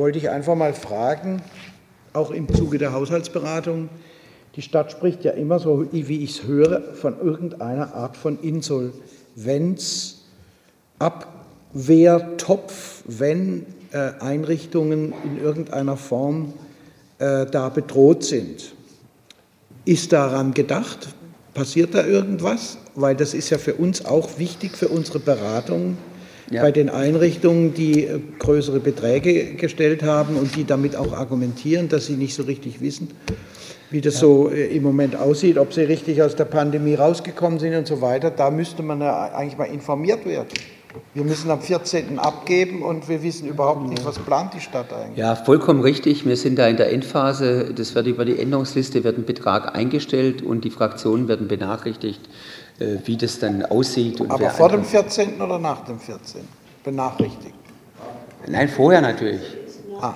wollte ich einfach mal fragen, auch im Zuge der Haushaltsberatung. Die Stadt spricht ja immer so, wie ich es höre, von irgendeiner Art von Insolvenz, Abwehrtopf, wenn äh, Einrichtungen in irgendeiner Form äh, da bedroht sind. Ist daran gedacht? Passiert da irgendwas? Weil das ist ja für uns auch wichtig für unsere Beratung Ja. bei den Einrichtungen, die äh, größere Beträge gestellt haben und die damit auch argumentieren, dass sie nicht so richtig wissen, wie das so äh, im Moment aussieht, ob sie richtig aus der Pandemie rausgekommen sind und so weiter. Da müsste man ja eigentlich mal informiert werden. Wir müssen am 14. abgeben und wir wissen überhaupt nicht, was plant die Stadt eigentlich. Ja, vollkommen richtig. Wir sind da in der Endphase. Das wird über die Änderungsliste wird ein Betrag eingestellt und die Fraktionen werden benachrichtigt, äh, wie das dann aussieht. Und Aber vor dem einfach- 14. oder nach dem 14. benachrichtigt. Nein, vorher natürlich. Ah,